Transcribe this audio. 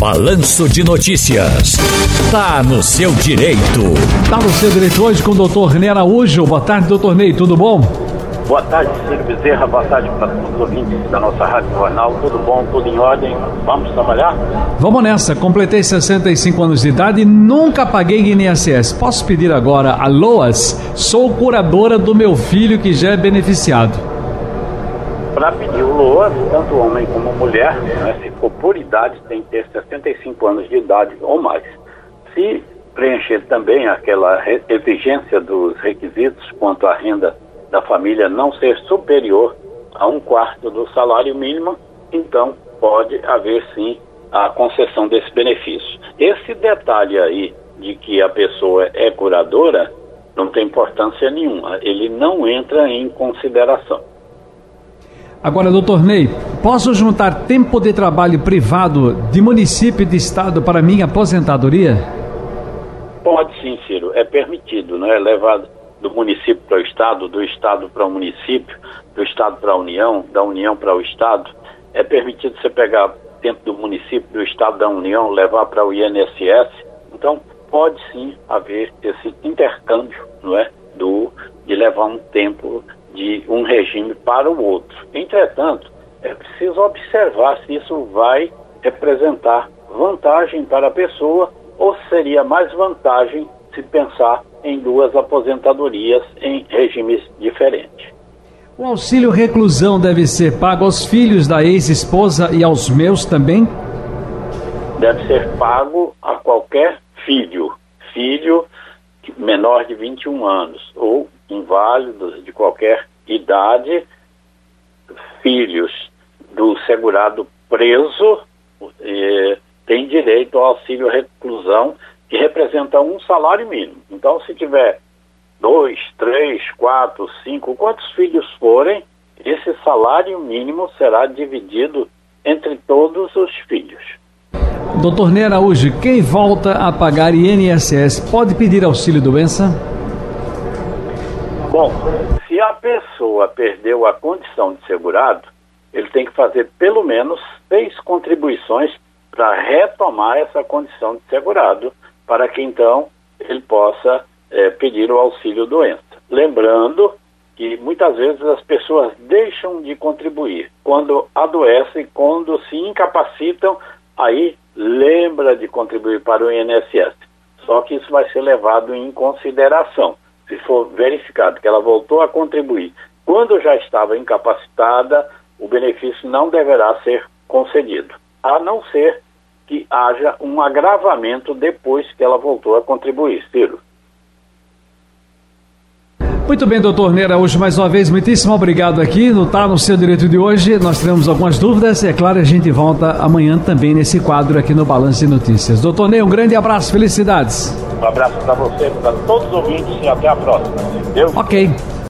Balanço de Notícias. Tá no seu direito. Tá no seu direito hoje com o doutor Ney Araújo. Boa tarde, doutor Ney, tudo bom? Boa tarde, Ciro Bezerra. Boa tarde para todos os ouvintes da nossa Rádio Jornal. Tudo bom, tudo em ordem? Vamos trabalhar? Vamos nessa. Completei 65 anos de idade e nunca paguei INSS. Posso pedir agora a Loas? Sou curadora do meu filho que já é beneficiado para pedir o LOAS, tanto homem como mulher, né, se for por idade, tem que ter 65 anos de idade ou mais. Se preencher também aquela exigência dos requisitos quanto à renda da família não ser superior a um quarto do salário mínimo, então pode haver sim a concessão desse benefício. Esse detalhe aí de que a pessoa é curadora não tem importância nenhuma, ele não entra em consideração. Agora, doutor Ney, posso juntar tempo de trabalho privado de município e de estado para minha aposentadoria? Pode sim, Ciro. É permitido, não é? Levar do município para o estado, do estado para o município, do estado para a União, da União para o estado. É permitido você pegar dentro do município, do estado da União, levar para o INSS. Então, pode sim haver esse intercâmbio, não é? Do, de levar um tempo de um regime para o outro. Entretanto, é preciso observar se isso vai representar vantagem para a pessoa ou seria mais vantagem se pensar em duas aposentadorias em regimes diferentes. O auxílio reclusão deve ser pago aos filhos da ex-esposa e aos meus também? Deve ser pago a qualquer filho, filho menor de 21 anos ou inválidos de qualquer idade, filhos do segurado preso eh, têm direito ao auxílio reclusão, que representa um salário mínimo. Então, se tiver dois, três, quatro, cinco, quantos filhos forem, esse salário mínimo será dividido entre todos os filhos. Doutor Ney Araújo, quem volta a pagar INSS pode pedir auxílio doença? Bom, se a pessoa perdeu a condição de segurado, ele tem que fazer pelo menos seis contribuições para retomar essa condição de segurado, para que então ele possa é, pedir o auxílio doença. Lembrando que muitas vezes as pessoas deixam de contribuir quando adoecem, quando se incapacitam, aí lembra de contribuir para o INSS. Só que isso vai ser levado em consideração se for verificado que ela voltou a contribuir quando já estava incapacitada, o benefício não deverá ser concedido, a não ser que haja um agravamento depois que ela voltou a contribuir, Ciro. Muito bem, doutor Neira, hoje mais uma vez, muitíssimo obrigado aqui no Tá no Seu Direito de hoje. Nós temos algumas dúvidas, é claro, a gente volta amanhã também nesse quadro aqui no Balanço de Notícias. Doutor Ney, um grande abraço, felicidades. Um abraço para você, para todos os ouvintes e até a próxima. Deus. Ok.